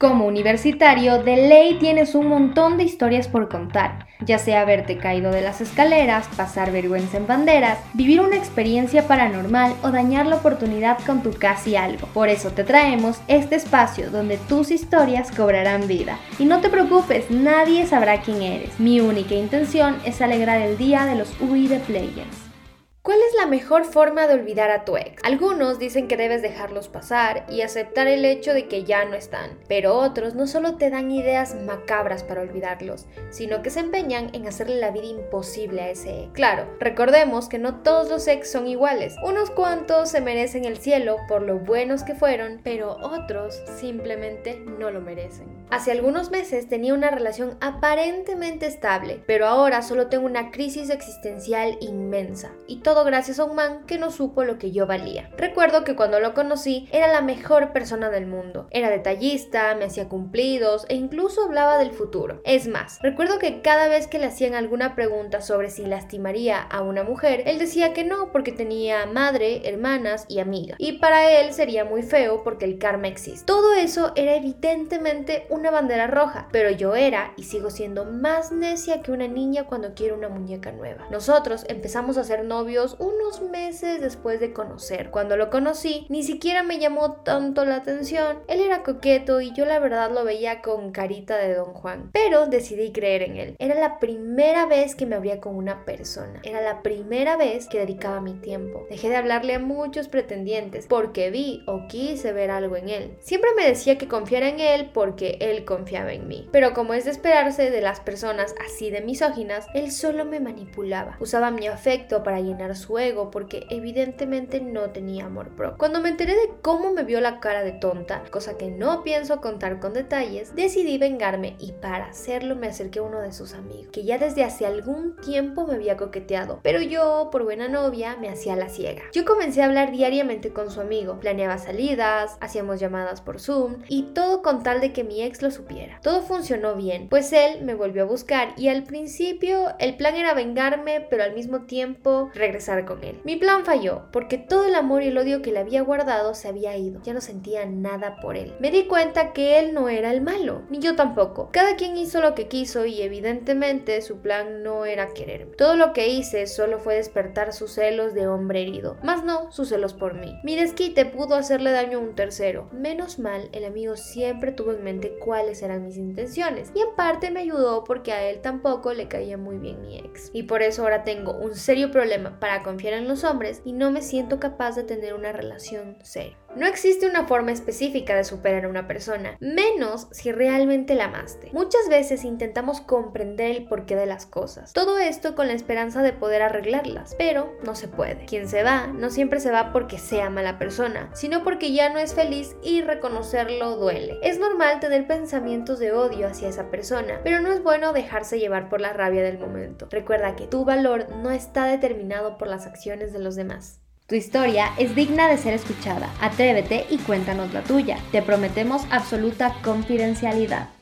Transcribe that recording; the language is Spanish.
Como universitario, de ley tienes un montón de historias por contar, ya sea haberte caído de las escaleras, pasar vergüenza en banderas, vivir una experiencia paranormal o dañar la oportunidad con tu casi algo. Por eso te traemos este espacio donde tus historias cobrarán vida. Y no te preocupes, nadie sabrá quién eres. Mi única intención es alegrar el día de los UI de Players. ¿Cuál es la mejor forma de olvidar a tu ex? Algunos dicen que debes dejarlos pasar y aceptar el hecho de que ya no están, pero otros no solo te dan ideas macabras para olvidarlos, sino que se empeñan en hacerle la vida imposible a ese ex. Claro, recordemos que no todos los ex son iguales. Unos cuantos se merecen el cielo por lo buenos que fueron, pero otros simplemente no lo merecen. Hace algunos meses tenía una relación aparentemente estable, pero ahora solo tengo una crisis existencial inmensa y todo gracias a un man que no supo lo que yo valía. Recuerdo que cuando lo conocí era la mejor persona del mundo. Era detallista, me hacía cumplidos e incluso hablaba del futuro. Es más, recuerdo que cada vez que le hacían alguna pregunta sobre si lastimaría a una mujer, él decía que no porque tenía madre, hermanas y amigas. Y para él sería muy feo porque el karma existe. Todo eso era evidentemente una bandera roja, pero yo era y sigo siendo más necia que una niña cuando quiere una muñeca nueva. Nosotros empezamos a ser novios unos meses después de conocer. Cuando lo conocí, ni siquiera me llamó tanto la atención. Él era coqueto y yo la verdad lo veía con carita de Don Juan. Pero decidí creer en él. Era la primera vez que me abría con una persona. Era la primera vez que dedicaba mi tiempo. Dejé de hablarle a muchos pretendientes porque vi o quise ver algo en él. Siempre me decía que confiara en él porque él confiaba en mí. Pero como es de esperarse de las personas así de misóginas, él solo me manipulaba. Usaba mi afecto para llenar su ego porque evidentemente no tenía amor propio. Cuando me enteré de cómo me vio la cara de tonta, cosa que no pienso contar con detalles, decidí vengarme y para hacerlo me acerqué a uno de sus amigos, que ya desde hace algún tiempo me había coqueteado, pero yo, por buena novia, me hacía la ciega. Yo comencé a hablar diariamente con su amigo, planeaba salidas, hacíamos llamadas por Zoom y todo con tal de que mi ex lo supiera. Todo funcionó bien, pues él me volvió a buscar y al principio el plan era vengarme, pero al mismo tiempo regresar con él. Mi plan falló, porque todo el amor y el odio que le había guardado se había ido. Ya no sentía nada por él. Me di cuenta que él no era el malo, ni yo tampoco. Cada quien hizo lo que quiso y evidentemente su plan no era quererme. Todo lo que hice solo fue despertar sus celos de hombre herido, más no sus celos por mí. Mi desquite pudo hacerle daño a un tercero. Menos mal, el amigo siempre tuvo en mente cuáles eran mis intenciones y en parte me ayudó porque a él tampoco le caía muy bien mi ex. Y por eso ahora tengo un serio problema para confiar en los hombres y no me siento capaz de tener una relación seria. No existe una forma específica de superar a una persona, menos si realmente la amaste. Muchas veces intentamos comprender el porqué de las cosas, todo esto con la esperanza de poder arreglarlas, pero no se puede. Quien se va no siempre se va porque sea mala persona, sino porque ya no es feliz y reconocerlo duele. Es normal tener pensamientos de odio hacia esa persona, pero no es bueno dejarse llevar por la rabia del momento. Recuerda que tu valor no está determinado por las acciones de los demás. Tu historia es digna de ser escuchada. Atrévete y cuéntanos la tuya. Te prometemos absoluta confidencialidad.